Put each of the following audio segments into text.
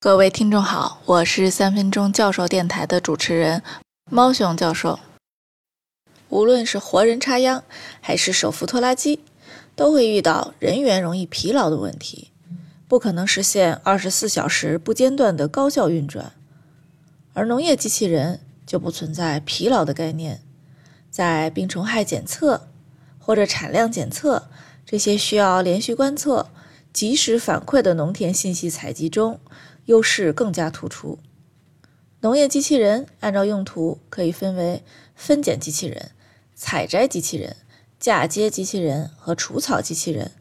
各位听众好，我是三分钟教授电台的主持人猫熊教授。无论是活人插秧还是手扶拖拉机，都会遇到人员容易疲劳的问题，不可能实现二十四小时不间断的高效运转。而农业机器人就不存在疲劳的概念，在病虫害检测或者产量检测这些需要连续观测、及时反馈的农田信息采集中。优势更加突出。农业机器人按照用途可以分为分拣机器人、采摘机器人、嫁接机器人和除草机器人。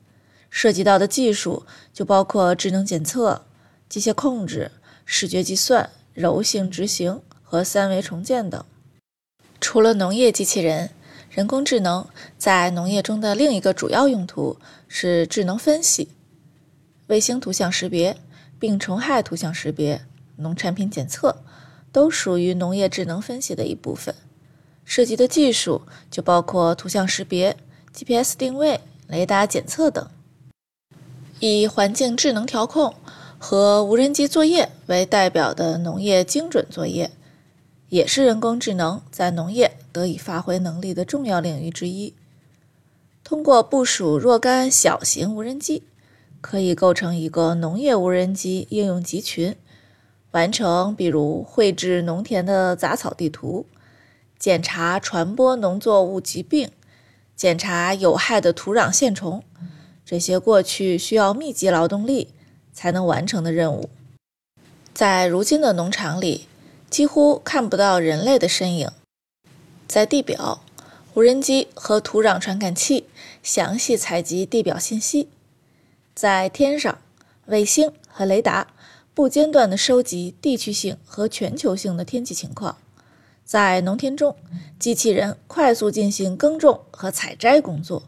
涉及到的技术就包括智能检测、机械控制、视觉计算、柔性执行和三维重建等。除了农业机器人，人工智能在农业中的另一个主要用途是智能分析、卫星图像识别。病虫害图像识别、农产品检测，都属于农业智能分析的一部分。涉及的技术就包括图像识别、GPS 定位、雷达检测等。以环境智能调控和无人机作业为代表的农业精准作业，也是人工智能在农业得以发挥能力的重要领域之一。通过部署若干小型无人机。可以构成一个农业无人机应用集群，完成比如绘制农田的杂草地图、检查传播农作物疾病、检查有害的土壤线虫这些过去需要密集劳动力才能完成的任务。在如今的农场里，几乎看不到人类的身影。在地表，无人机和土壤传感器详细采集地表信息。在天上，卫星和雷达不间断地收集地区性和全球性的天气情况。在农田中，机器人快速进行耕种和采摘工作。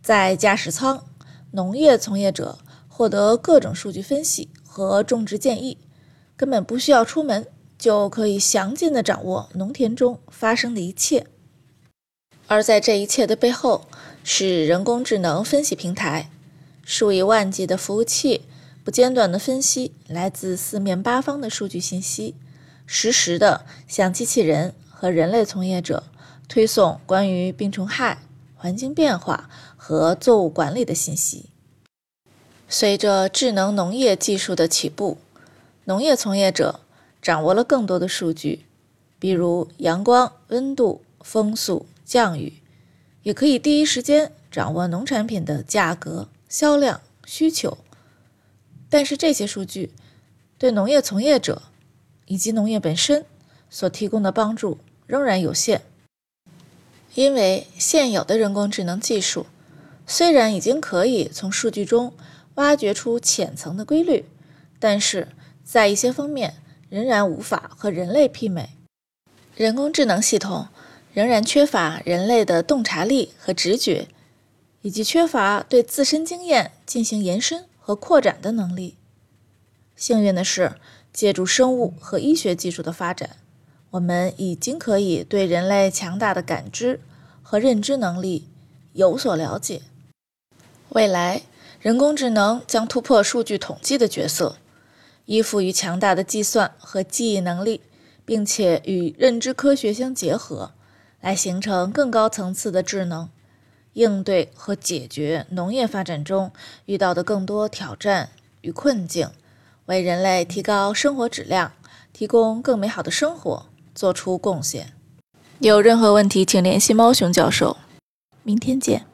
在驾驶舱，农业从业者获得各种数据分析和种植建议，根本不需要出门就可以详尽地掌握农田中发生的一切。而在这一切的背后，是人工智能分析平台。数以万计的服务器不间断地分析来自四面八方的数据信息，实时地向机器人和人类从业者推送关于病虫害、环境变化和作物管理的信息。随着智能农业技术的起步，农业从业者掌握了更多的数据，比如阳光、温度、风速、降雨，也可以第一时间掌握农产品的价格。销量需求，但是这些数据对农业从业者以及农业本身所提供的帮助仍然有限，因为现有的人工智能技术虽然已经可以从数据中挖掘出浅层的规律，但是在一些方面仍然无法和人类媲美。人工智能系统仍然缺乏人类的洞察力和直觉。以及缺乏对自身经验进行延伸和扩展的能力。幸运的是，借助生物和医学技术的发展，我们已经可以对人类强大的感知和认知能力有所了解。未来，人工智能将突破数据统计的角色，依附于强大的计算和记忆能力，并且与认知科学相结合，来形成更高层次的智能。应对和解决农业发展中遇到的更多挑战与困境，为人类提高生活质量、提供更美好的生活做出贡献。有任何问题，请联系猫熊教授。明天见。